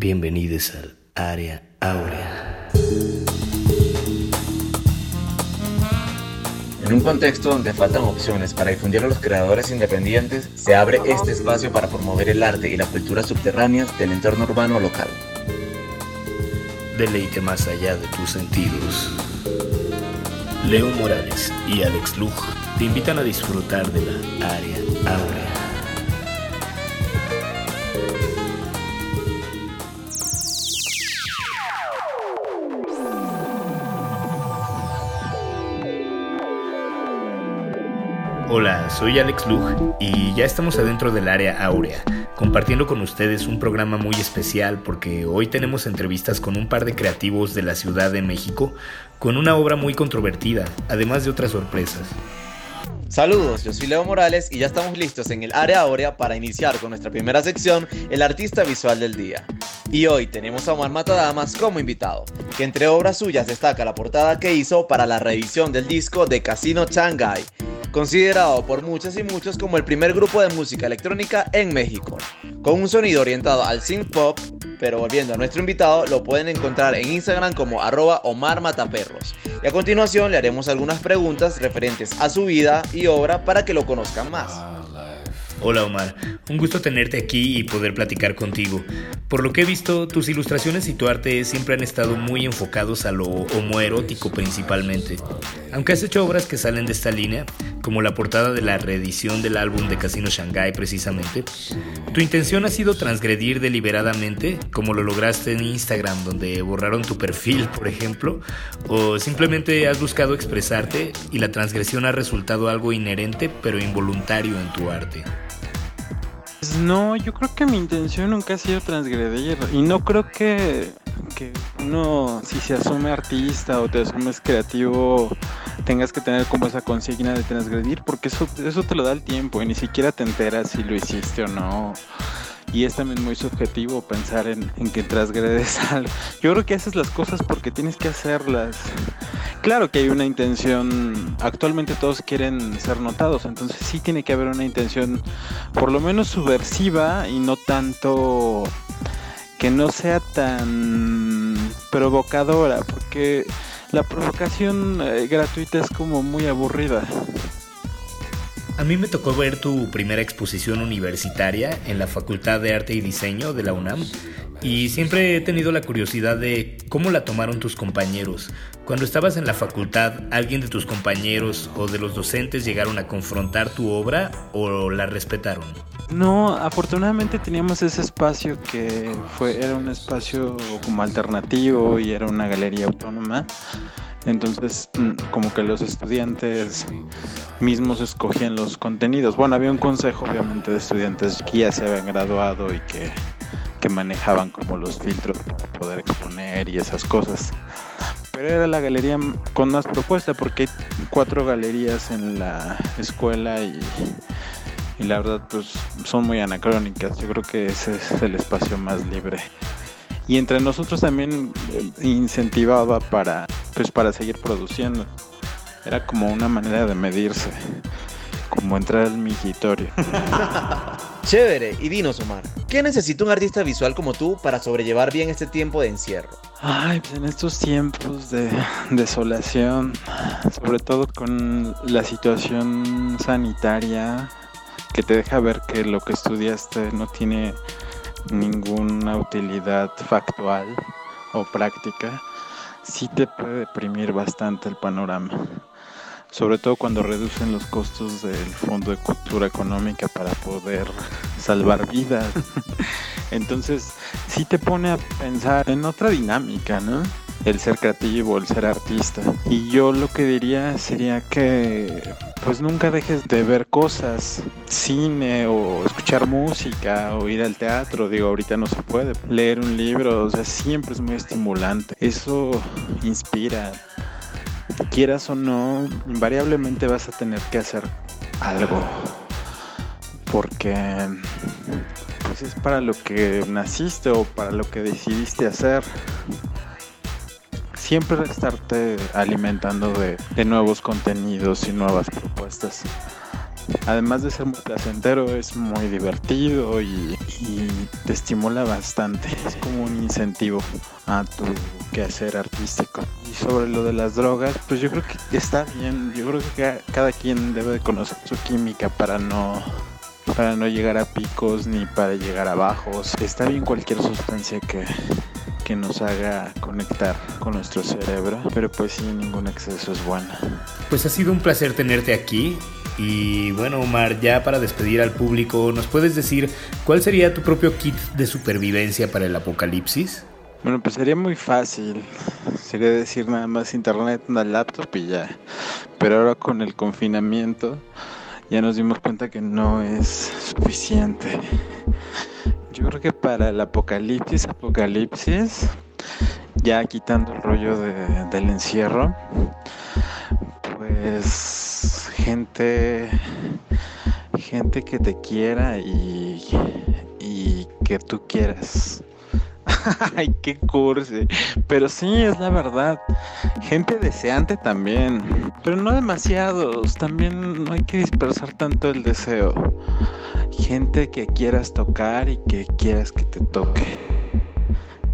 Bienvenidos al Área Áurea. En un contexto donde faltan opciones para difundir a los creadores independientes, se abre este espacio para promover el arte y la cultura subterráneas del entorno urbano local. Deleite más allá de tus sentidos. Leo Morales y Alex Lug te invitan a disfrutar de la Área Áurea. Hola, soy Alex Lug y ya estamos adentro del área áurea, compartiendo con ustedes un programa muy especial porque hoy tenemos entrevistas con un par de creativos de la Ciudad de México con una obra muy controvertida, además de otras sorpresas. Saludos, yo soy Leo Morales y ya estamos listos en el área áurea para iniciar con nuestra primera sección, el artista visual del día. Y hoy tenemos a Omar Matadamas como invitado, que entre obras suyas destaca la portada que hizo para la reedición del disco de Casino Shanghai, considerado por muchas y muchos como el primer grupo de música electrónica en México, con un sonido orientado al synth pop, pero volviendo a nuestro invitado, lo pueden encontrar en Instagram como arroba Omar. Y a continuación le haremos algunas preguntas referentes a su vida y obra para que lo conozcan más. Hola Omar, un gusto tenerte aquí y poder platicar contigo. Por lo que he visto, tus ilustraciones y tu arte siempre han estado muy enfocados a lo homoerótico principalmente. Aunque has hecho obras que salen de esta línea, como la portada de la reedición del álbum de Casino Shanghai precisamente, tu intención ha sido transgredir deliberadamente, como lo lograste en Instagram donde borraron tu perfil, por ejemplo, o simplemente has buscado expresarte y la transgresión ha resultado algo inherente pero involuntario en tu arte. Pues no, yo creo que mi intención nunca ha sido transgredir y no creo que, que uno, si se asume artista o te asumes creativo, tengas que tener como esa consigna de transgredir, porque eso, eso te lo da el tiempo y ni siquiera te enteras si lo hiciste o no y es también muy subjetivo pensar en, que transgredes algo. Yo creo que haces las cosas porque tienes que hacerlas. Claro que hay una intención, actualmente todos quieren ser notados, entonces sí tiene que haber una intención por lo menos subversiva y no tanto que no sea tan provocadora, porque la provocación eh, gratuita es como muy aburrida. A mí me tocó ver tu primera exposición universitaria en la Facultad de Arte y Diseño de la UNAM y siempre he tenido la curiosidad de cómo la tomaron tus compañeros. Cuando estabas en la facultad, ¿alguien de tus compañeros o de los docentes llegaron a confrontar tu obra o la respetaron? No, afortunadamente teníamos ese espacio que fue era un espacio como alternativo y era una galería autónoma. Entonces, mm, como que los estudiantes mismos escogían los contenidos. Bueno, había un consejo, obviamente, de estudiantes que ya se habían graduado y que, que manejaban como los filtros para poder exponer y esas cosas. Pero era la galería con más propuesta porque hay cuatro galerías en la escuela y, y la verdad pues son muy anacrónicas. Yo creo que ese es el espacio más libre y entre nosotros también eh, incentivaba para pues para seguir produciendo. Era como una manera de medirse como entrar al mingitorio Chévere, y dinos Omar, ¿qué necesita un artista visual como tú para sobrellevar bien este tiempo de encierro? Ay, pues en estos tiempos de desolación, sobre todo con la situación sanitaria que te deja ver que lo que estudiaste no tiene ninguna utilidad factual o práctica, sí te puede deprimir bastante el panorama. Sobre todo cuando reducen los costos del Fondo de Cultura Económica para poder salvar vidas. Entonces, sí te pone a pensar en otra dinámica, ¿no? El ser creativo, el ser artista. Y yo lo que diría sería que pues nunca dejes de ver cosas, cine o escuchar música o ir al teatro, digo, ahorita no se puede. Leer un libro, o sea, siempre es muy estimulante. Eso inspira. Quieras o no, invariablemente vas a tener que hacer algo. Porque pues es para lo que naciste o para lo que decidiste hacer siempre estarte alimentando de, nuevos contenidos y nuevas propuestas. además de ser muy placentero, es muy divertido y, te estimula bastante. Es como un incentivo a tu quehacer artístico. Y sobre lo de las drogas, pues yo creo que está bien. Yo creo que cada quien debe de conocer su química para no para no llegar a picos ni para llegar a bajos. Está bien cualquier sustancia que, que nos haga conectar con nuestro cerebro, pero pues sí, ningún exceso es bueno. Pues ha sido un placer tenerte aquí. Y bueno, Omar, ya para despedir al público, ¿nos puedes decir cuál sería tu propio kit de supervivencia para el apocalipsis? Bueno, pues sería muy fácil. Sería decir nada más internet, una laptop y ya. Pero ahora con el confinamiento ya nos dimos cuenta que no es suficiente. Yo creo que para el apocalipsis, apocalipsis, ya quitando el rollo del encierro, pues gente, gente que te quiera y, y que tú quieras. Ay, qué cursi. Pero sí, es la verdad. Gente deseante también. Pero no demasiados. También no hay que dispersar tanto el deseo. Gente que quieras tocar y que quieras que te toque.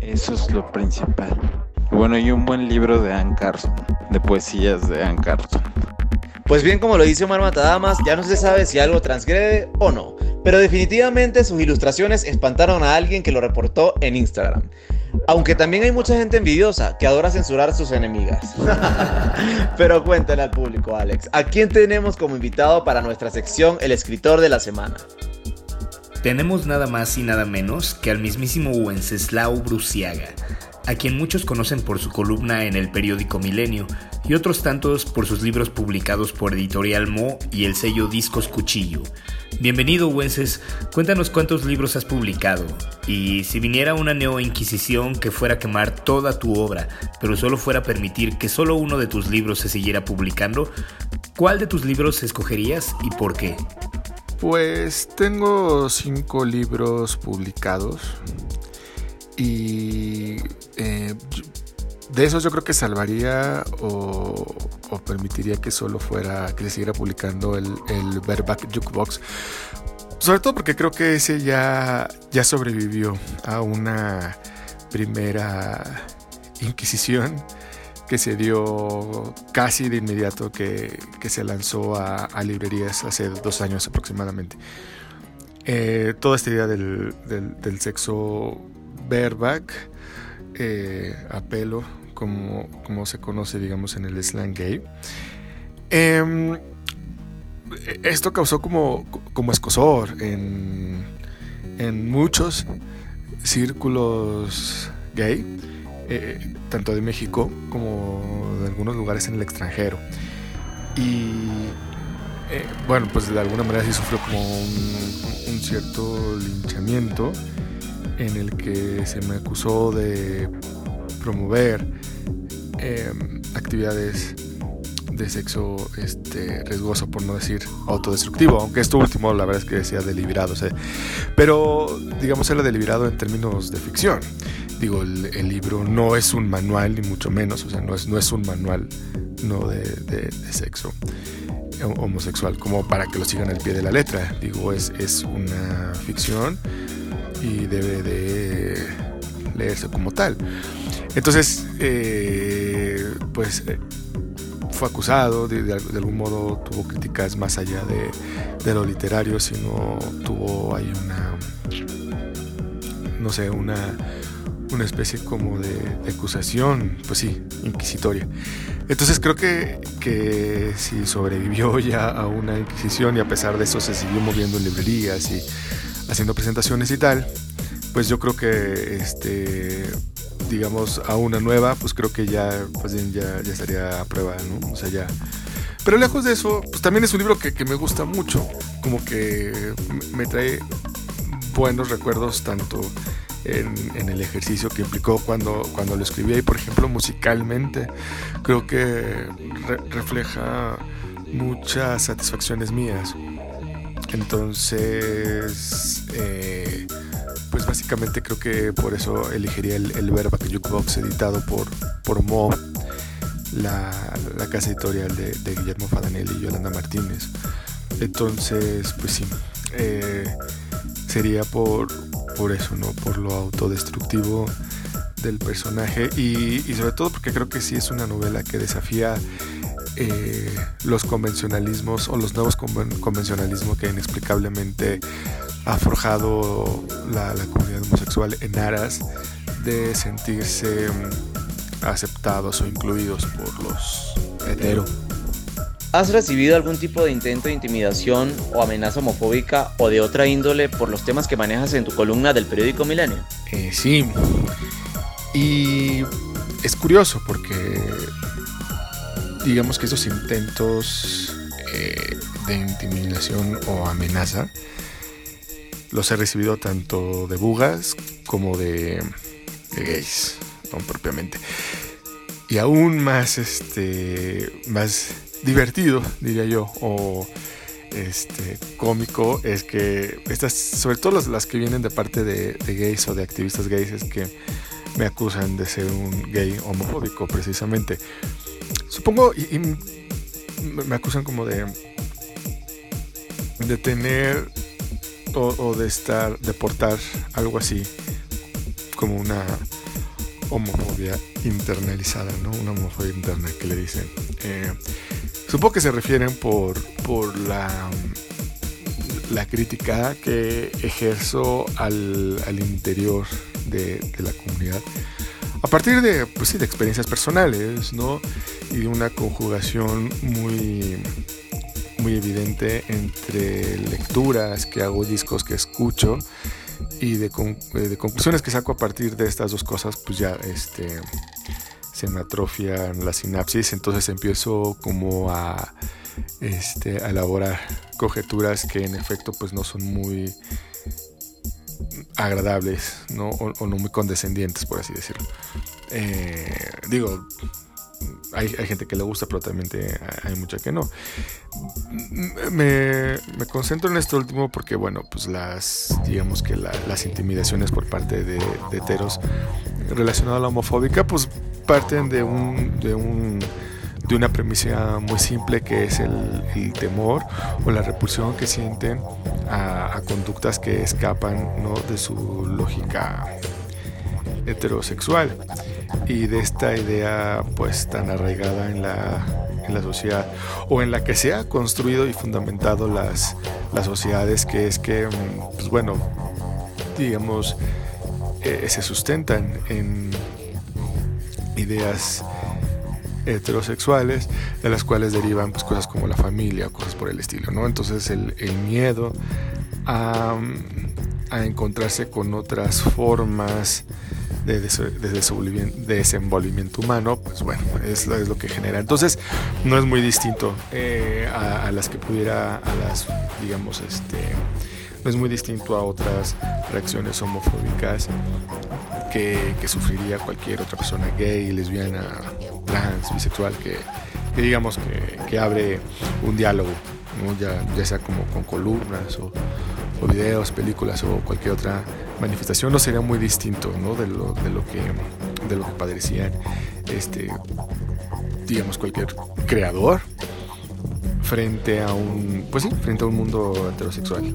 Eso es lo principal. Bueno, y un buen libro de Anne Carson. De poesías de Anne Carson. Pues bien, como lo dice Omar Matadamas, ya no se sabe si algo transgrede o no, pero definitivamente sus ilustraciones espantaron a alguien que lo reportó en Instagram. Aunque también hay mucha gente envidiosa que adora censurar a sus enemigas. pero cuéntale al público, Alex, ¿a quién tenemos como invitado para nuestra sección El escritor de la semana? Tenemos nada más y nada menos que al mismísimo Wenceslao Bruciaga, a quien muchos conocen por su columna en el periódico Milenio y otros tantos por sus libros publicados por Editorial Mo y el sello Discos Cuchillo. Bienvenido, Wences. Cuéntanos cuántos libros has publicado. Y si viniera una neo-inquisición que fuera a quemar toda tu obra, pero solo fuera a permitir que solo uno de tus libros se siguiera publicando, ¿cuál de tus libros escogerías y por qué? Pues tengo cinco libros publicados y eh, de esos yo creo que salvaría o, permitiría que solo fuera, que se siguiera publicando el, el Verback Jukebox. Sobre todo porque creo que ese ya, ya sobrevivió a una primera inquisición que se dio casi de inmediato que, se lanzó a, librerías hace dos años aproximadamente. Eh, toda esta idea del, del sexo bareback, eh, a pelo, como, como, se conoce, digamos, en el slang gay. Em, esto causó como, como escosor en, en muchos círculos gay, eh, tanto de México como de algunos lugares en el extranjero. Y eh, bueno, pues de alguna manera sí sufrió como un cierto linchamiento en el que se me acusó de promover em, actividades de sexo este, riesgoso, por no decir autodestructivo, aunque esto último la verdad es que decía deliberado, pero digamos era deliberado en términos de ficción. Digo, el, libro no es un manual, ni mucho menos, o sea, no es, no es un manual no de, de, sexo homosexual, como para que lo sigan al pie de la letra. Digo, es, es una ficción y debe de leerse como tal. Entonces, eh, pues eh, fue acusado, de, algún modo tuvo críticas más allá de, lo literario, sino tuvo ahí una, no sé, una, una especie como de, acusación, pues sí, inquisitoria. Entonces creo que, que si sobrevivió ya a una inquisición y a pesar de eso se siguió moviendo en librerías y haciendo presentaciones y tal, pues yo creo que este digamos a una nueva, pues creo que ya pues ya, ya estaría a prueba, ¿no? O sea, ya. Pero lejos de eso, pues también es un libro que, me gusta mucho, como que me trae buenos recuerdos tanto en, el ejercicio que implicó cuando, cuando lo escribí y por ejemplo musicalmente creo que refleja muchas satisfacciones mías entonces, eh, pues básicamente creo que por eso elegiría el, el Verba Jukebox editado por, por Mo, la, casa editorial de, Guillermo Fadanelli y Yolanda Martínez. Entonces, pues sí, eh, sería por, por eso, ¿no? Por lo autodestructivo del personaje y, sobre todo porque creo que sí es una novela que desafía eh, los convencionalismos o los nuevos convencionalismos que inexplicablemente ha forjado la, comunidad homosexual en aras de sentirse mm, aceptados o incluidos por los hetero. ¿Has recibido algún tipo de intento de intimidación o amenaza homofóbica o de otra índole por los temas que manejas en tu columna del periódico Milenio? Eh, sí. Y es curioso porque digamos que esos intentos eh, de intimidación o amenaza los he recibido tanto de bugas como de, gays, propiamente. Y aún más, este, más divertido, diría yo, o este cómico es que estas, sobre todo las, que vienen de parte de, gays o de activistas gays, es que me acusan de ser un gay homofóbico, precisamente. Supongo, y, me acusan como de, de tener o, de estar, de portar algo así, como una homofobia internalizada, ¿no? Una homofobia interna que le dicen. Eh, Supongo que se refieren por, por la, la crítica que ejerzo al, interior de, la comunidad. A partir de, pues sí, de experiencias personales, ¿no? Y de una conjugación muy, muy evidente entre lecturas que hago, discos que escucho y de, de conclusiones que saco a partir de estas dos cosas, pues ya este, se me atrofian las sinapsis, entonces empiezo como a, este, a elaborar conjeturas que en efecto pues no son muy agradables ¿no? O, no muy condescendientes, por así decirlo. Eh, digo, hay, gente que le gusta, pero también hay mucha que no. Me, concentro en esto último porque, bueno, pues las, digamos que las intimidaciones por parte de, heteros relacionadas a la homofóbica, pues parten de un, de un de una premisa muy simple que es el, temor o la repulsión que sienten a, conductas que escapan de su lógica heterosexual y de esta idea pues tan arraigada en la, en la sociedad o en la que se ha construido y fundamentado las, las sociedades que es que pues bueno digamos eh, se sustentan en ideas heterosexuales de las cuales derivan pues, cosas como la familia, cosas por el estilo, ¿no? Entonces el, miedo a, encontrarse con otras formas de, desenvolvimiento humano, pues bueno, es, es, lo que genera. Entonces no es muy distinto eh, a, a, las que pudiera, a las, digamos, este, no es muy distinto a otras reacciones homofóbicas que, sufriría cualquier otra persona gay, lesbiana, trans, bisexual, que, digamos que, abre un diálogo, ya, sea como con columnas o, videos, películas o cualquier otra manifestación, no sería muy distinto de, lo, de, lo que, de lo que padecían este, digamos cualquier creador frente a un pues sí, frente a un mundo heterosexual.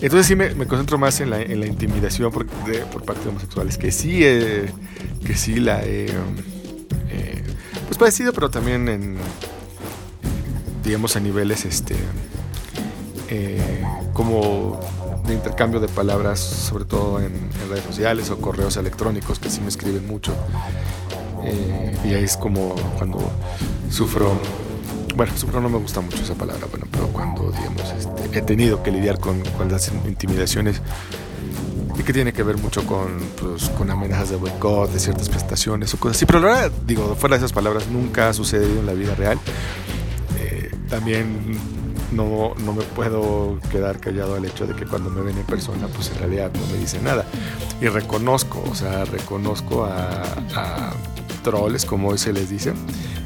Entonces sí me, concentro más en la, en la intimidación por, por, parte de homosexuales, que sí, que sí la he eh, pues padecido, pero también en, digamos, a niveles este, eh, como de intercambio de palabras, sobre todo en, redes sociales o correos electrónicos, que sí me escriben mucho. Eh, y ahí es como cuando sufro bueno, no me gusta mucho esa palabra, bueno, pero cuando, digamos, este, he tenido que lidiar con, las intimidaciones y que tiene que ver mucho con, pues, con amenazas de boicot, de ciertas prestaciones o cosas así, pero la verdad, digo, fuera de esas palabras, nunca ha sucedido en la vida real. Eh, también no, no, me puedo quedar callado al hecho de que cuando me ven en persona, pues en realidad no me dicen nada. Y reconozco, o sea, reconozco a, a como hoy se les dice,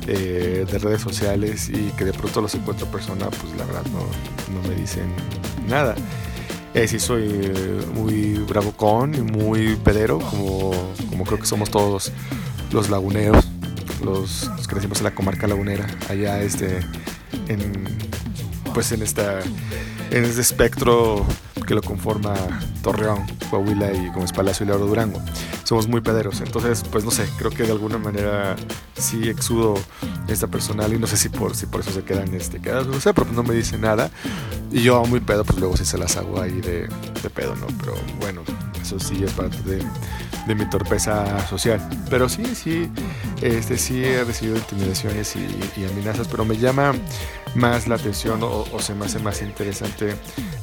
eh, de redes sociales y que de pronto los encuentro persona, pues la verdad no, no me dicen nada. Eh, sí soy muy bravocón y muy pedero, como, como creo que somos todos los laguneros, los, que decimos en la comarca lagunera, allá este, en, pues en esta en este espectro que lo conforma Torreón, Coahuila y Gómez Palacio y Lauro Durango. Somos muy pederos, entonces pues no sé, creo que de alguna manera sí exudo esta personal y no sé si por si por eso se quedan este quedados, no sé, pero no me dice nada y yo muy pedo pues luego sí se las hago ahí de, de pedo, ¿no? Pero bueno, eso sí es parte de, de mi torpeza social. Pero sí, sí, este sí he recibido intimidaciones y, amenazas, pero me llama más la atención o, se me hace más interesante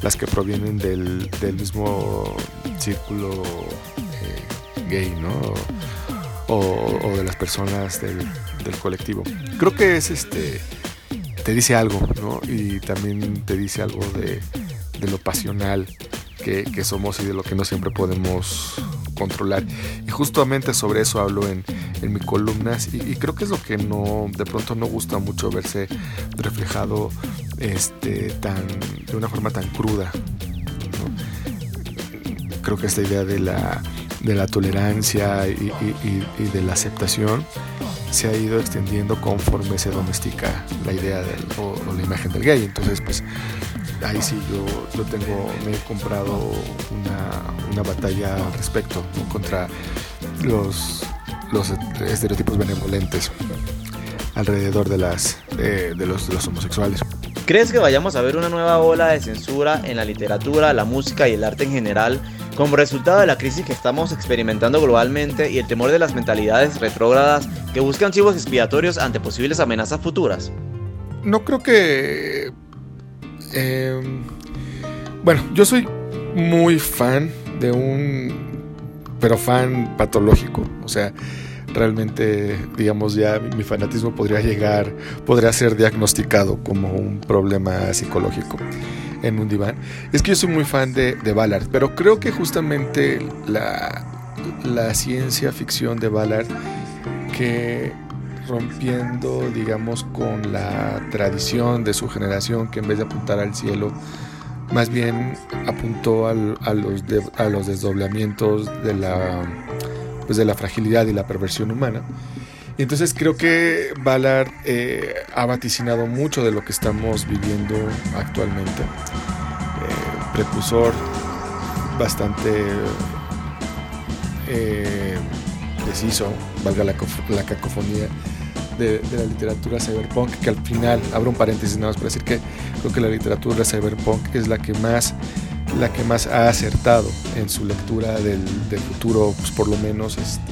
las que provienen del, del mismo círculo eh, gay, ¿no? O, de las personas del, colectivo. Creo que es este te dice algo, ¿no? Y también te dice algo de lo pasional que, somos y de lo que no siempre podemos controlar. Y justamente sobre eso hablo en, en mis columnas y, creo que es lo que no de pronto no gusta mucho verse reflejado este, tan, de una forma tan cruda. Creo que esta idea de la, de la tolerancia y, de la aceptación se ha ido extendiendo conforme se domestica la idea del, o, la imagen del gay. Entonces, pues ahí sí yo, tengo, me he comprado una, batalla al respecto contra los, los estereotipos benevolentes alrededor de, las, de, los, de los homosexuales. ¿Crees que vayamos a ver una nueva ola de censura en la literatura, la música y el arte en general como resultado de la crisis que estamos experimentando globalmente y el temor de las mentalidades retrógradas que buscan chivos expiatorios ante posibles amenazas futuras? No creo que Em, bueno, yo soy muy fan de un, pero fan patológico, o sea, realmente, digamos, ya mi fanatismo podría llegar, podría ser diagnosticado como un problema psicológico en un diván. Es que yo soy muy fan de, Ballard, pero creo que justamente la, ciencia ficción de Ballard, que rompiendo, digamos, con la tradición de su generación que en vez de apuntar al cielo, más bien apuntó a, los a los desdoblamientos de la, pues de la fragilidad y la perversión humana. Entonces creo que Ballard eh, ha vaticinado mucho de lo que estamos viviendo actualmente. Eh, precursor bastante eh, preciso, valga la, cacofonía, de, la literatura cyberpunk, que al final, abro un paréntesis nada más para decir que creo que la literatura cyberpunk es la que más la que más ha acertado en su lectura del, futuro, pues por lo menos este,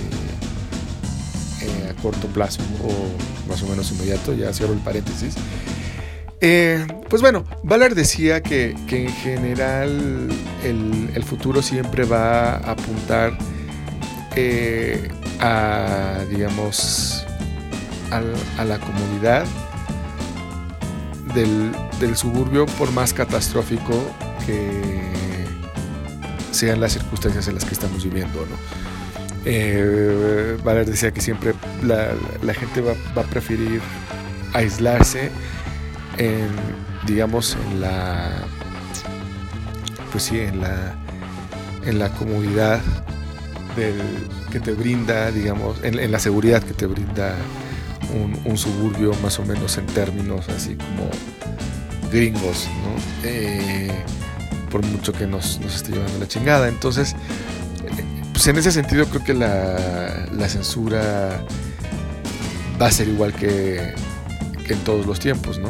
corto plazo o más o menos inmediato, ya cierro el paréntesis. Eh, pues bueno, Ballard decía que, que en general el, el, futuro siempre va a apuntar eh, a, digamos, a la comodidad del, suburbio, por más catastrófico que sean las circunstancias en las que estamos viviendo. ¿no? Eh, Valer decía que siempre la, gente va, a preferir aislarse en, digamos, en la, pues sí, en la, en la comodidad que te brinda, digamos, en la seguridad que te brinda un, suburbio más o menos en términos así como gringos, ¿no? Eh, por mucho que nos, esté llevando la chingada. Entonces, pues en ese sentido creo que la, censura va a ser igual que, en todos los tiempos, ¿no?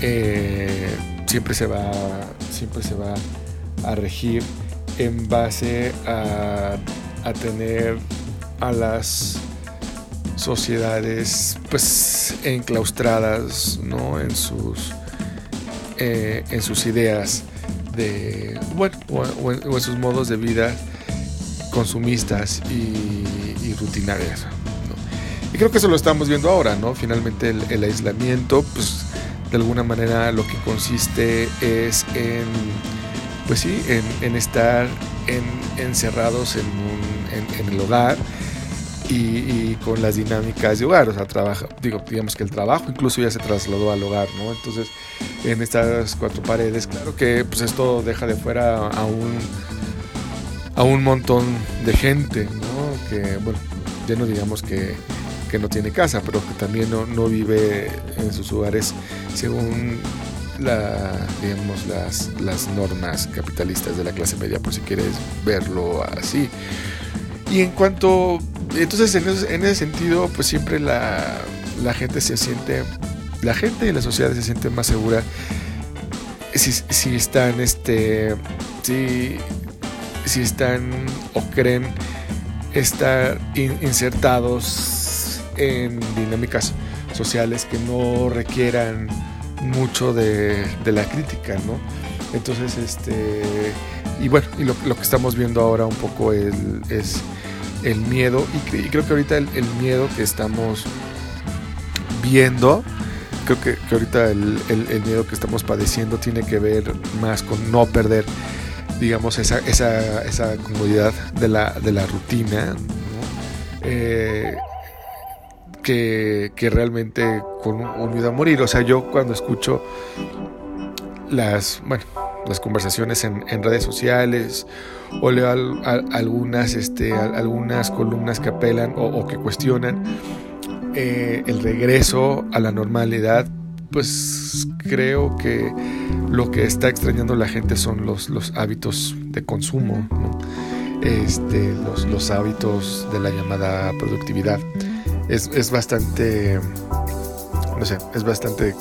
Eh, siempre se va siempre se va a regir en base a, tener a las sociedades pues enclaustradas ¿no? en sus eh, en sus ideas de bueno o, en, sus modos de vida consumistas y, rutinarias y creo que eso lo estamos viendo ahora no finalmente el, aislamiento pues de alguna manera lo que consiste es en pues sí en, estar encerrados en, un, en el hogar y, con las dinámicas de hogar, o sea, trabaja, digo, digamos que el trabajo incluso ya se trasladó al hogar, ¿no? Entonces, en estas cuatro paredes, claro que pues esto deja de fuera a un, a un montón de gente, ¿no? Que, bueno, ya no digamos que, que no tiene casa, pero que también no, no vive en sus hogares según la, digamos, las, las normas capitalistas de la clase media, por si quieres verlo así. Y en cuanto, entonces en ese, en ese sentido, pues siempre la, la, gente se siente, la gente y la sociedad se siente más segura si, si están, este, si, si están o creen estar insertados en dinámicas sociales que no requieran mucho de, la crítica, ¿no? Entonces, este, y bueno, y lo, que estamos viendo ahora un poco es el miedo, y, creo que ahorita el, miedo que estamos viendo, creo que, ahorita el, miedo que estamos padeciendo tiene que ver más con no perder, digamos, esa, esa, esa comodidad de la, de la rutina, eh, que, realmente con un, miedo a morir. O sea, yo cuando escucho las, bueno, las conversaciones en, redes sociales o leo algunas, este, algunas columnas que apelan o, que cuestionan eh, el regreso a la normalidad, pues creo que lo que está extrañando la gente son los, los hábitos de consumo, este, los, los hábitos de la llamada productividad es, bastante, no sé, es bastante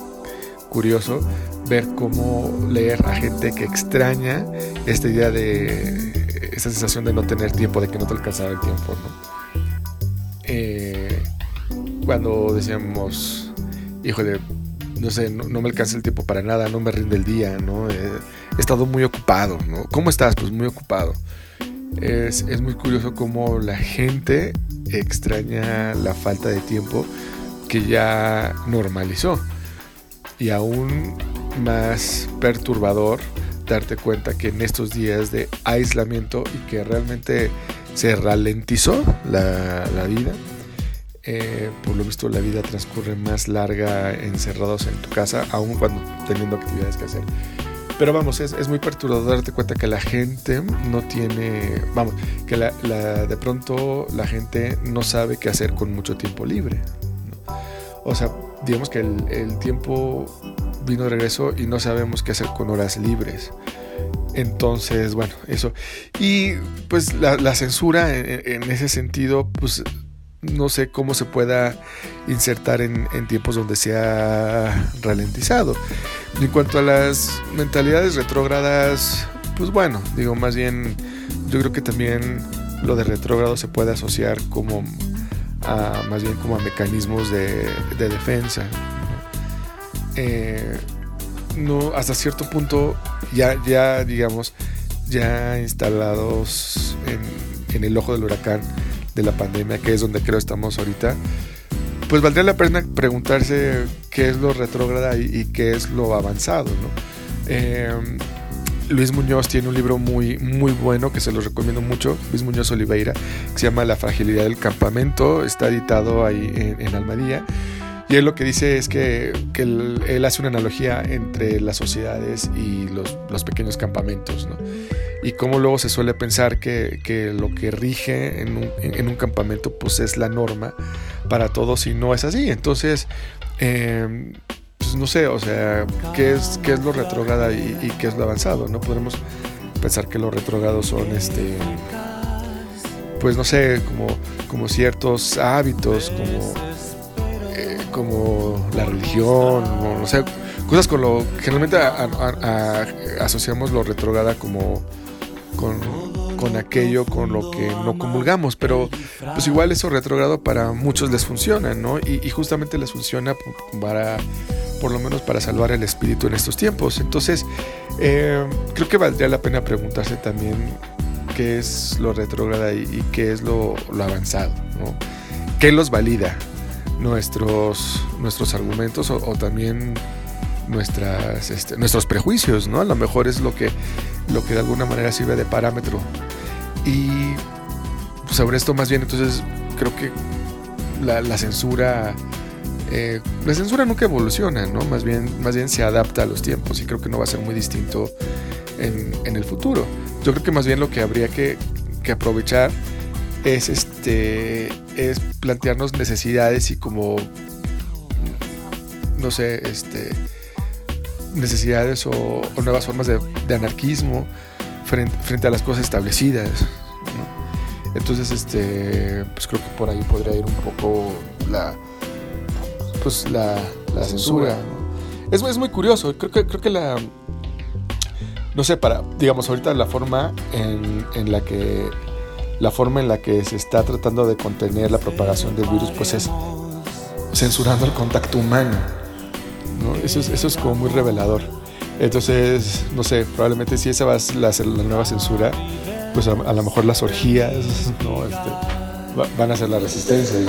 curioso ver cómo leer a gente que extraña esta idea de esa sensación de no tener tiempo, de que no te alcanzaba el tiempo. Eh, cuando decíamos, híjole, no sé, no, me alcanza el tiempo para nada, no me rinde el día, ¿no? Eh, he estado muy ocupado, ¿no? ¿Cómo estás? Pues muy ocupado. Es, es muy curioso cómo la gente extraña la falta de tiempo que ya normalizó. Y aún más perturbador darte cuenta que en estos días de aislamiento y que realmente se ralentizó la, vida, eh, por lo visto la vida transcurre más larga encerrados en tu casa, aún cuando teniendo actividades que hacer. Pero vamos, es, muy perturbador darte cuenta que la gente no tiene, vamos, que la, de pronto la gente no sabe qué hacer con mucho tiempo libre. O sea, digamos que el, tiempo vino de regreso y no sabemos qué hacer con horas libres. Entonces, bueno, eso. Y pues la, censura en, ese sentido, pues no sé cómo se pueda insertar en, tiempos donde se ha ralentizado. En cuanto a las mentalidades retrógradas, pues bueno, digo, más bien, yo creo que también lo de retrógrado se puede asociar como a, más bien como a mecanismos de, defensa. Eh, no, hasta cierto punto, ya, ya digamos, ya instalados en, en el ojo del huracán, de la pandemia, que es donde creo estamos ahorita, pues valdría la pena preguntarse qué es lo retrógrada y, qué es lo avanzado, em, Luis Muñoz tiene un libro muy, muy bueno que se lo recomiendo mucho, Luis Muñoz Oliveira, que se llama La fragilidad del campamento, está editado ahí en, en Almadía. Y él lo que dice es que, él, hace una analogía entre las sociedades y los, pequeños campamentos, ¿no? Y cómo luego se suele pensar que, lo que rige en un, campamento pues es la norma para todos y no es así. Entonces, em, pues no sé, o sea, ¿qué es, qué es lo retrógrada y, qué es lo avanzado? No podemos pensar que lo retrógrado son este pues no sé, como, como ciertos hábitos, como como la religión, no sé, cosas con lo generalmente asociamos lo retrograda como con, con, aquello con lo que no comulgamos, pero pues igual eso retrogrado para muchos les funciona, ¿no? Y, justamente les funciona para, por lo menos para salvar el espíritu en estos tiempos. Entonces, eh, creo que valdría la pena preguntarse también qué es lo retrógrada y, qué es lo, avanzado, ¿no? ¿Qué los valida? nuestros, nuestros argumentos o, también nuestras, este, nuestros prejuicios, ¿no? A lo mejor es lo que, lo que de alguna manera sirve de parámetro. Y sobre esto más bien, entonces creo que la, censura... Eh, la censura nunca evoluciona, ¿no? Más bien, más bien se adapta a los tiempos y creo que no va a ser muy distinto en, en el futuro. Yo creo que más bien lo que habría que, que aprovechar es este es plantearnos necesidades y como no sé, este necesidades o, nuevas formas de, anarquismo frente, a las cosas establecidas. Entonces, este, pues creo que por ahí podría ir un poco la, pues la, censura. Es, es, muy curioso. Creo que, creo que la, no sé, para, digamos, ahorita la forma en, en la que la forma en la que se está tratando de contener la propagación del virus, pues es censurando el contacto humano. ¿No? Eso, es, eso es como muy revelador. Entonces, no sé, probablemente si esa va a ser la, nueva censura, pues a, lo mejor las orgías ¿no? este, van a ser la resistencia.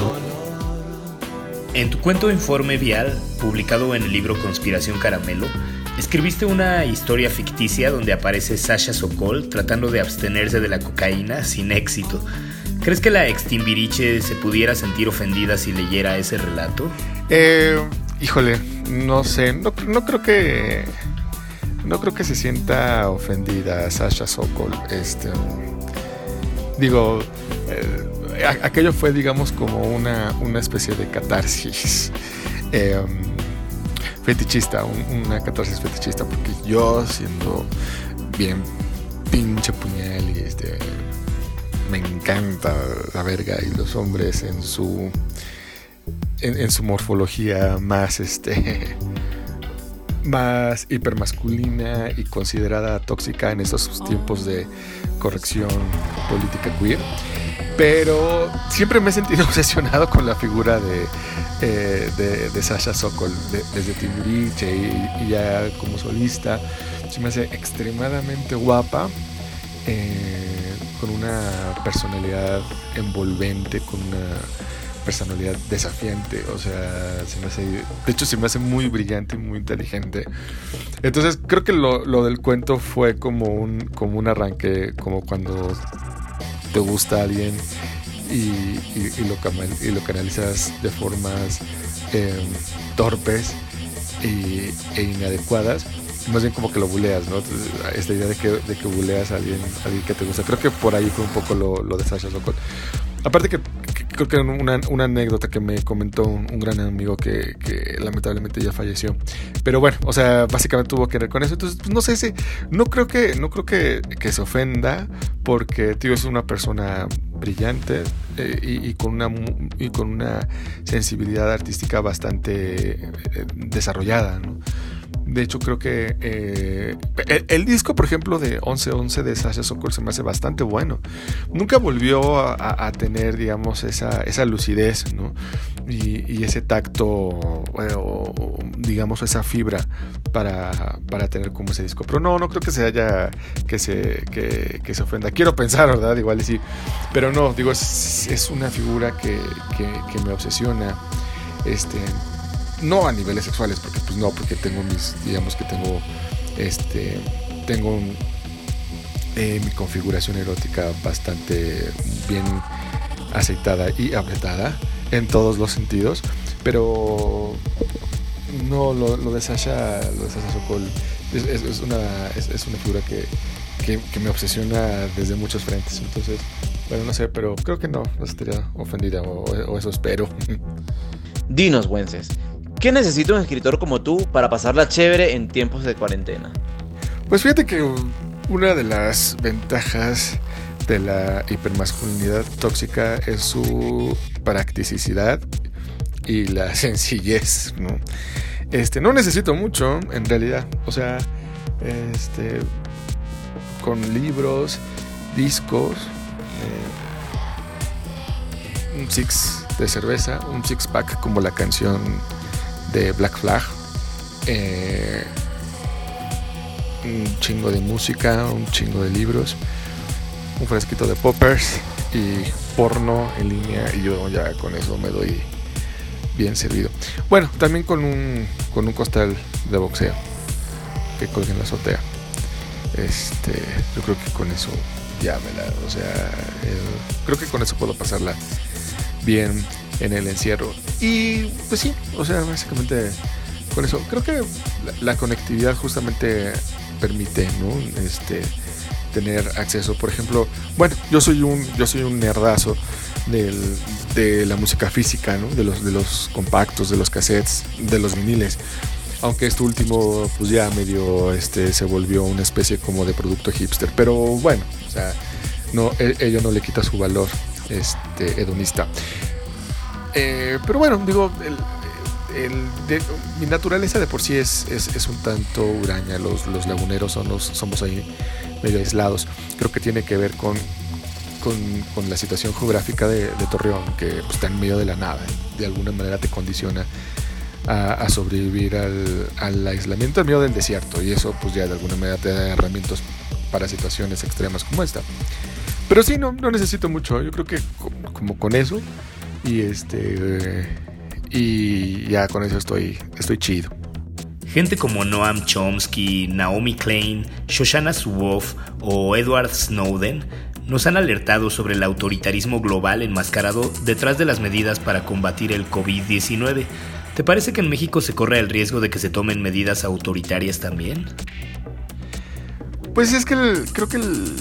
En tu cuento Informe Vial, publicado en el libro Conspiración Caramelo, escribiste una historia ficticia donde aparece Sasha Sokol tratando de abstenerse de la cocaína sin éxito. ¿Crees que la extimbiriche se pudiera sentir ofendida si leyera ese relato? Eh, híjole, no sé, no, creo que no creo que se sienta ofendida Sasha Sokol. Este, digo, eh, aquello fue, digamos, como una, una especie de catarsis em, fetichista, una catarsis fetichista, porque yo siendo bien pinche puñal y este me encanta la verga y los hombres en su en, su morfología más este más hipermasculina y considerada tóxica en estos tiempos de corrección política queer. Pero siempre me he sentido obsesionado con la figura de, eh, de, Sasha Sokol, desde Timbiriche y, y, ya como solista. Se me hace extremadamente guapa. Eh, con una personalidad envolvente, con una personalidad desafiante, o sea, se me hace, de hecho se me hace muy brillante y muy inteligente. Entonces creo que lo, del cuento fue como un, como un arranque, como cuando te gusta alguien y, lo, y lo canalizas de formas em, torpes y, e inadecuadas más bien como que lo buleas, ¿no? Esta idea de que, de que buleas a alguien, a alguien que te gusta. Creo que por ahí fue un poco lo, lo de Sasha Sokol. Aparte que, creo que una, una, anécdota que me comentó un, gran amigo que, que, lamentablemente ya falleció. Pero bueno, o sea, básicamente tuvo que ver con eso. Entonces, pues, no sé si, no creo que, no creo que, que se ofenda porque, tío, es una persona brillante eh, y, con una, y con una sensibilidad artística bastante eh, desarrollada, ¿no? De hecho, creo que eh, el, disco, por ejemplo, de 1111 de Sasha Sokol se me hace bastante bueno. Nunca volvió a, tener, digamos, esa, esa lucidez, ¿no? Y, ese tacto, o, digamos, esa fibra para, para, tener como ese disco. Pero no, no creo que se haya, que se, que, se ofenda. Quiero pensar, ¿verdad? Igual y sí. Pero no, digo, es, es una figura que, que, que me obsesiona. Este, no a niveles sexuales, porque pues no, porque tengo mis, digamos que tengo, este, tengo eh, mi configuración erótica bastante bien aceitada y apretada en todos los sentidos, pero no, lo, de Sasha, lo de Sasha es, una, es, una figura que, que, me obsesiona desde muchos frentes, entonces, bueno, no sé, pero creo que no, no estaría ofendida o, o eso espero. Dinos, Wences, ¿Qué necesita un escritor como tú para pasarla chévere en tiempos de cuarentena? Pues fíjate que una de las ventajas de la hipermasculinidad tóxica es su practicidad y la sencillez, ¿no? Este, no necesito mucho, en realidad. O sea, este, con libros, discos, eh, un six de cerveza, un six pack como la canción de Black Flag. Eh, un chingo de música, un chingo de libros, un fresquito de poppers y porno en línea y yo ya con eso me doy bien servido. Bueno, también con un, con un costal de boxeo que colgué en la azotea. Este, yo creo que con eso ya me la, o sea, creo que con eso puedo pasarla bien en el encierro. Y pues sí, o sea, básicamente con eso. Creo que la, conectividad justamente permite, ¿no? Este tener acceso. Por ejemplo, bueno, yo soy un, yo soy un nerdazo del, de la música física, ¿no? De los, de los compactos, de los cassettes, de los viniles. aunque esto último pues ya medio este se volvió una especie como de producto hipster, pero bueno, o sea, no e, ello no le quita su valor este hedonista. Eh, pero bueno, digo, mi naturaleza de por sí es, es, un tanto huraña. Los, los laguneros son somos ahí medio aislados. Creo que tiene que ver con, con, la situación geográfica de, Torreón, que pues, está en medio de la nada. De alguna manera te condiciona a, sobrevivir al, al, aislamiento en medio del desierto. Y eso, pues ya de alguna manera te da herramientas para situaciones extremas como esta. Pero sí, no, no necesito mucho. Yo creo que con eso. Y este. y ya con eso estoy, estoy chido. Gente como Noam Chomsky, Naomi Klein, Shoshana Zuboff o Edward Snowden nos han alertado sobre el autoritarismo global enmascarado detrás de las medidas para combatir el COVID-19. ¿Te parece que en México se corre el riesgo de que se tomen medidas autoritarias también? Pues es que creo que el,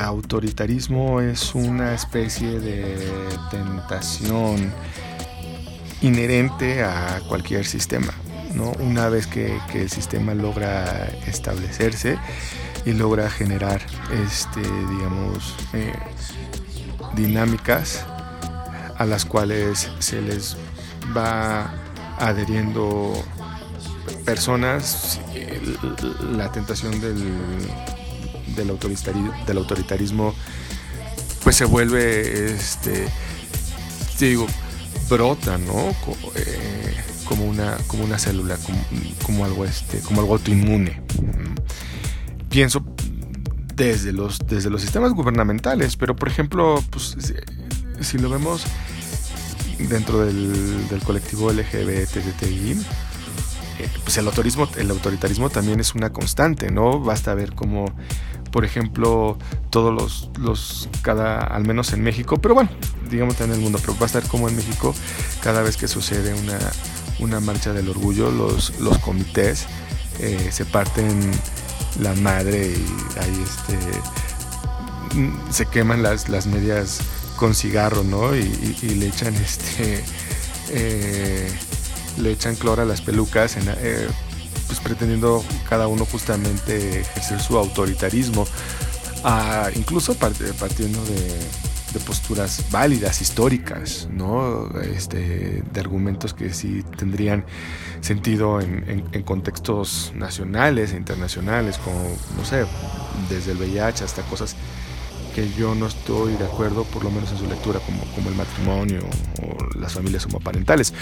autoritarismo es una especie de tentación inherente a cualquier sistema. Una vez que, el sistema logra establecerse y logra generar este, digamos, eh, dinámicas a las cuales se les va adheriendo personas, la tentación del, del, autoritarismo, pues se vuelve, este, digo, brota, ¿no? Eh, como una, como una célula, como, algo este, como algo autoinmune. Pienso desde los, desde los sistemas gubernamentales, pero por ejemplo, pues, si, lo vemos dentro del, colectivo LGBTI, eh, pues el autoritarismo, el autoritarismo también es una constante, ¿no? Basta ver cómo, por ejemplo, todos los, los, cada, al menos en México, pero bueno, digamos en el mundo, pero basta ver cómo en México, cada vez que sucede una, una marcha del orgullo, los, los comités eh, se parten la madre y ahí este mm, se queman las, las medias con cigarro, ¿no? Y, le echan este eh, le echan cloro a las pelucas, eh, pues pretendiendo cada uno justamente ejercer su autoritarismo, ah, incluso partiendo de, posturas válidas, históricas, ¿no? Este, de argumentos que sí tendrían sentido en, contextos nacionales e internacionales, como, no sé, desde el VIH hasta cosas que yo no estoy de acuerdo, por lo menos en su lectura, como, como el matrimonio o las familias homoparentales.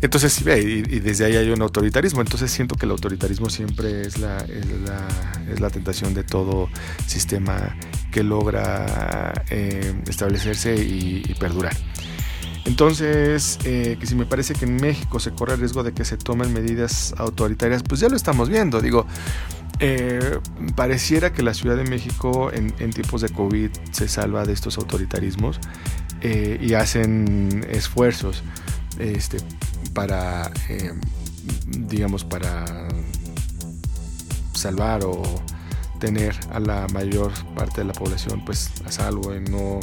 Entonces, y, y desde ahí hay un autoritarismo. Entonces siento que el autoritarismo siempre es la, es la, es la tentación de todo sistema que logra eh, establecerse y, perdurar. Entonces, eh, que si me parece que en México se corre el riesgo de que se tomen medidas autoritarias, pues ya lo estamos viendo. Digo, eh, pareciera que la Ciudad de México en, tiempos de COVID se salva de estos autoritarismos y hacen esfuerzos este, para, digamos, para salvar o tener a la mayor parte de la población pues a salvo y no,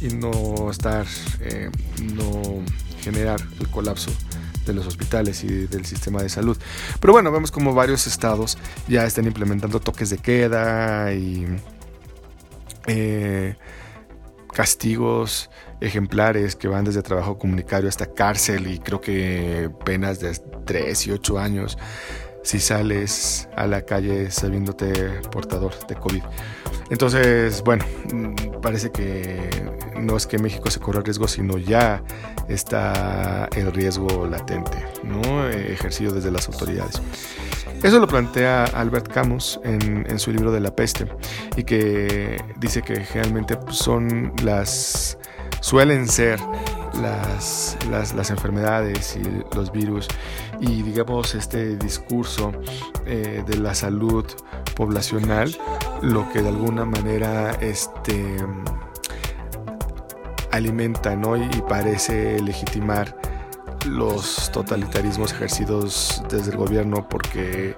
y no estar, eh, no generar el colapso de los hospitales y del sistema de salud. Pero bueno, vemos como varios estados ya están implementando toques de queda y eh, castigos ejemplares que van desde trabajo comunitario hasta cárcel y creo que penas de 3 y 8 años si sales a la calle sabiéndote portador de COVID. Entonces, bueno, mm, parece que no es que México se corra riesgo, sino ya está el riesgo latente, ¿no? ejercido desde las autoridades. Eso lo plantea Albert Camus en, su libro de la peste y que dice que generalmente son las, suelen ser las, las, enfermedades y los virus y digamos este discurso eh, de la salud poblacional lo que de alguna manera este, alimenta ¿no? y, parece legitimar los totalitarismos ejercidos desde el gobierno porque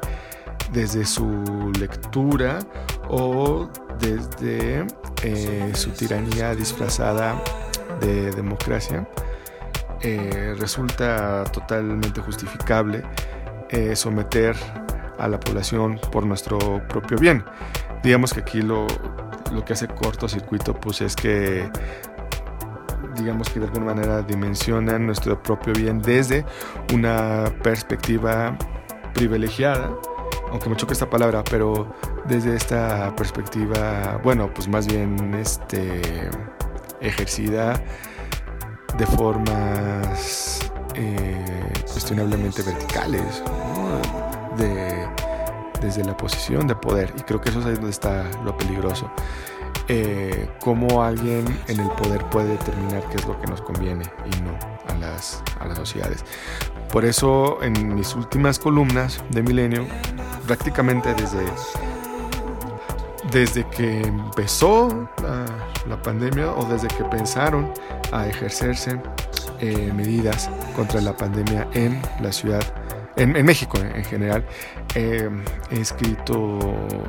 desde su lectura o desde eh, su tiranía disfrazada de democracia, eh, resulta totalmente justificable eh, someter a la población por nuestro propio bien. Digamos que aquí lo, lo que hace cortocircuito pues es que digamos que de alguna manera dimensionan nuestro propio bien desde una perspectiva privilegiada, aunque me choque esta palabra, pero desde esta perspectiva, bueno, pues más bien este, ejercida de formas eh, cuestionablemente verticales, de, desde la posición de poder, y creo que eso es ahí donde está lo peligroso. Eh, cómo alguien en el poder puede determinar qué es lo que nos conviene y no a las, a las sociedades. Por eso en mis últimas columnas de Milenio, prácticamente desde, desde que empezó la, pandemia o desde que pensaron a ejercerse eh, medidas contra la pandemia en la ciudad en, México en, general, eh, he escrito,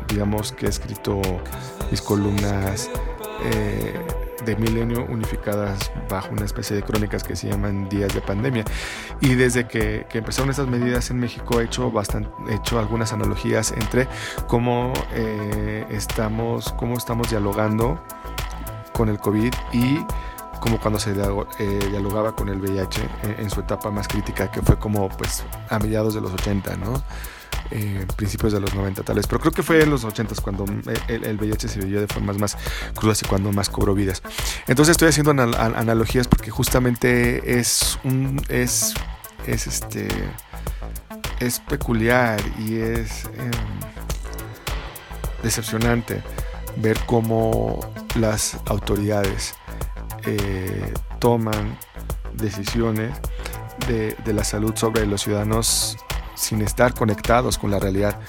digamos que he escrito mis columnas eh, de milenio unificadas bajo una especie de crónicas que se llaman días de pandemia. Y desde que, empezaron estas medidas en México he hecho, bastante, he hecho algunas analogías entre cómo, eh, estamos, cómo estamos dialogando con el COVID y como cuando se eh, dialogaba con el VIH en, su etapa más crítica, que fue como pues a mediados de los 80, ¿no? Eh, principios de los 90 tal vez, pero creo que fue en los 80 cuando el, el, VIH se vivió de formas más crudas y cuando más cobró vidas. Entonces estoy haciendo analogías porque justamente es un es es este es peculiar y es em, decepcionante ver cómo las autoridades eh, toman decisiones de, la salud sobre los ciudadanos sin estar conectados con la realidad.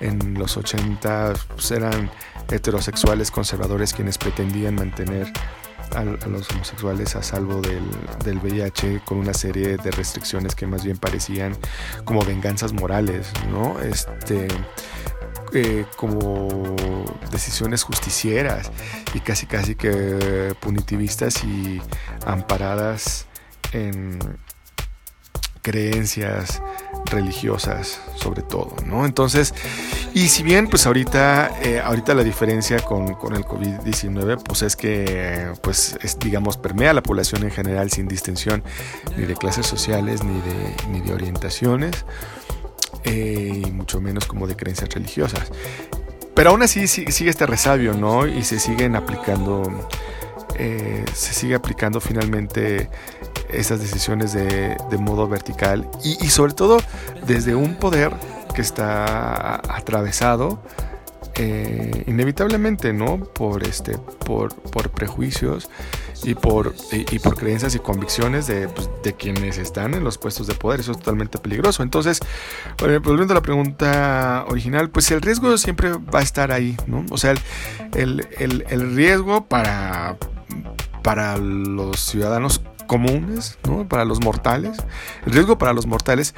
En los 80 pues, eran heterosexuales conservadores quienes pretendían mantener a, los homosexuales a salvo del, del, VIH con una serie de restricciones que más bien parecían como venganzas morales, ¿no? Este, eh, como decisiones justicieras y casi casi que punitivistas y amparadas en creencias religiosas sobre todo, ¿no? Entonces, y si bien pues ahorita, eh, ahorita la diferencia con, con el COVID-19 pues es que pues es, digamos permea la población en general sin distinción ni de clases sociales ni de, ni de orientaciones, eh, y mucho menos como de creencias religiosas. Pero aún así sigue este resabio, ¿no? Y se siguen aplicando, eh, se sigue aplicando finalmente esas decisiones de, modo vertical y, sobre todo desde un poder que está atravesado eh, inevitablemente, ¿no? Por este, por, por prejuicios y por, y, por creencias y convicciones pues, de, quienes están en los puestos de poder. Eso es totalmente peligroso. Entonces, volviendo a la pregunta original, pues el riesgo siempre va a estar ahí, ¿no? O sea, el, riesgo para, para los ciudadanos comunes, ¿no? Para los mortales. El riesgo para los mortales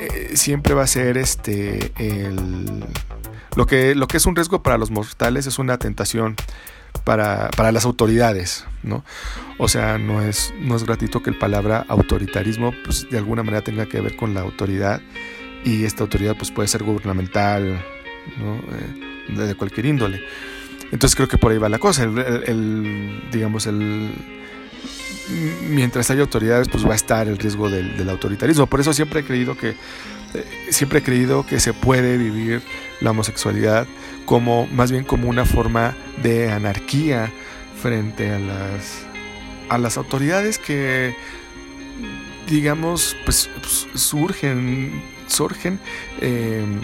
eh, siempre va a ser este el lo que, lo que es un riesgo para los mortales es una tentación para, las autoridades, ¿no? O sea, no es, no es gratuito que el palabra autoritarismo pues, de alguna manera tenga que ver con la autoridad y esta autoridad pues, puede ser gubernamental, ¿no? Eh, de cualquier índole. Entonces creo que por ahí va la cosa. El, digamos, el, mientras haya autoridades, pues va a estar el riesgo del, autoritarismo. Por eso siempre he creído que siempre he creído que se puede vivir la homosexualidad como más bien como una forma de anarquía frente a las a las autoridades que digamos pues, surgen surgen em,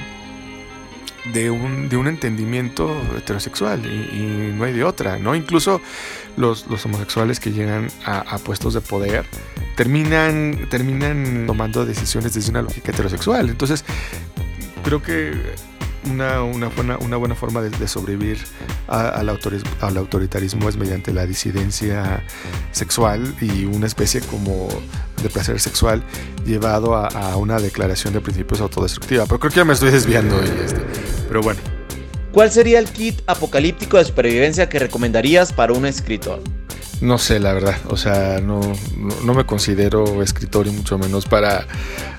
de un, de un entendimiento heterosexual y, no hay de otra, ¿no? Incluso los, homosexuales que llegan a, puestos de poder terminan, terminan tomando decisiones desde una lógica heterosexual. Entonces, creo que una, una, buena, una buena forma de, sobrevivir al, al autoritarismo es mediante la disidencia sexual y una especie como de placer sexual llevado a, una declaración de principios autodestructiva. Pero creo que ya me estoy desviando. este, pero bueno. ¿Cuál sería el kit apocalíptico de supervivencia que recomendarías para un escritor? no sé, la verdad. O sea, no, no, me considero escritor y mucho menos para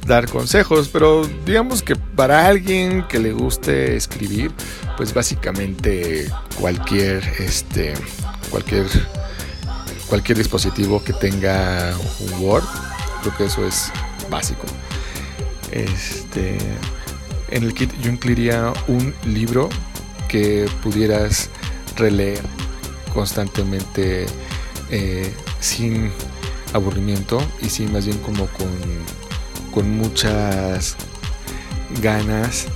dar consejos. Pero digamos que para alguien que le guste escribir, pues básicamente cualquier, este, cualquier, cualquier dispositivo que tenga un Word, creo que eso es básico. Este, en el kit yo incluiría un libro que pudieras releer constantemente eh, sin aburrimiento y sin más bien como con, con muchas ganas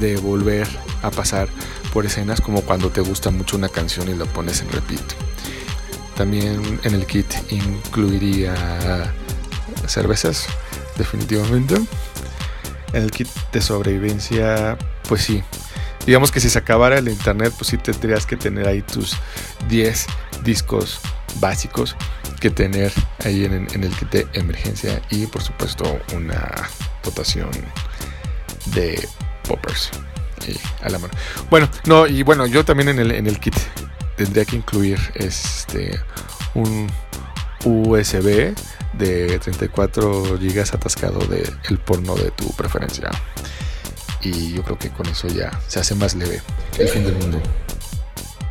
de volver a pasar por escenas como cuando te gusta mucho una canción y la pones en repeat. También en el kit incluiría cervezas, definitivamente. En el kit de sobrevivencia, pues sí. Digamos que si se acabara el internet, pues sí tendrías que tener ahí tus 10 discos básicos que tener ahí en, el kit de emergencia y por supuesto una dotación de poppers a la mano. Bueno, no, y bueno, yo también en el, en el kit tendría que incluir este un USB de 34 GB atascado de el porno de tu preferencia. Y yo creo que con eso ya se hace más leve el fin del mundo.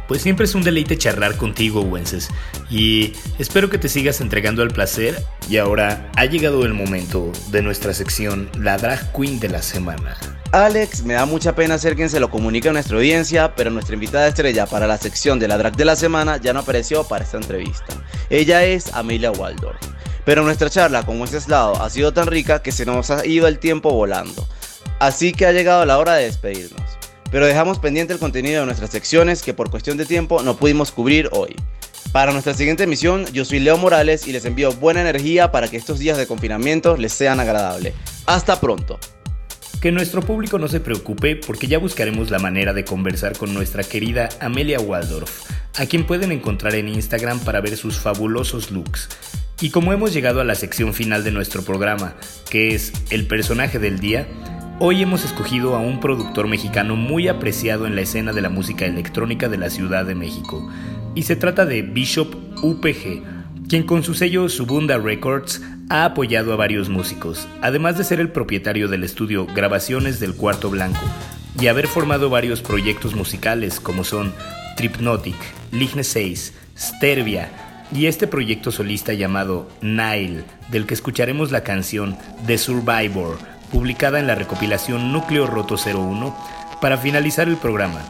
Pues siempre es un deleite charlar contigo, Wences, y espero que te sigas entregando al placer. Y ahora ha llegado el momento de nuestra sección La Drag Queen de la Semana. Alex, me da mucha pena hacer quien se lo comunique a nuestra audiencia, pero nuestra invitada estrella para la sección de la Drag de la Semana ya no apareció para esta entrevista. Ella es Amelia Waldorf. Pero nuestra charla con Wenceslao ha sido tan rica que se nos ha ido el tiempo volando. Así que ha llegado la hora de despedirnos pero dejamos pendiente el contenido de nuestras secciones que por cuestión de tiempo no pudimos cubrir hoy. Para nuestra siguiente emisión, yo soy Leo Morales y les envío buena energía para que estos días de confinamiento les sean agradables. Hasta pronto. Que nuestro público no se preocupe porque ya buscaremos la manera de conversar con nuestra querida Amelia Waldorf, a quien pueden encontrar en Instagram para ver sus fabulosos looks. Y como hemos llegado a la sección final de nuestro programa, que es el personaje del día, Hoy hemos escogido a un productor mexicano muy apreciado en la escena de la música electrónica de la Ciudad de México, y se trata de Bishop UPG, quien con su sello Subunda Records ha apoyado a varios músicos, además de ser el propietario del estudio Grabaciones del Cuarto Blanco, y haber formado varios proyectos musicales como son Tripnotic, Ligne 6, Stervia, y este proyecto solista llamado Nile, del que escucharemos la canción The Survivor, publicada en la recopilación Núcleo Roto 01, para finalizar el programa.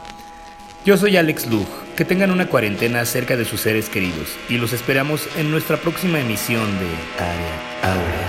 Yo soy Alex Lug, que tengan una cuarentena cerca de sus seres queridos y los esperamos en nuestra próxima emisión de Área Aurea.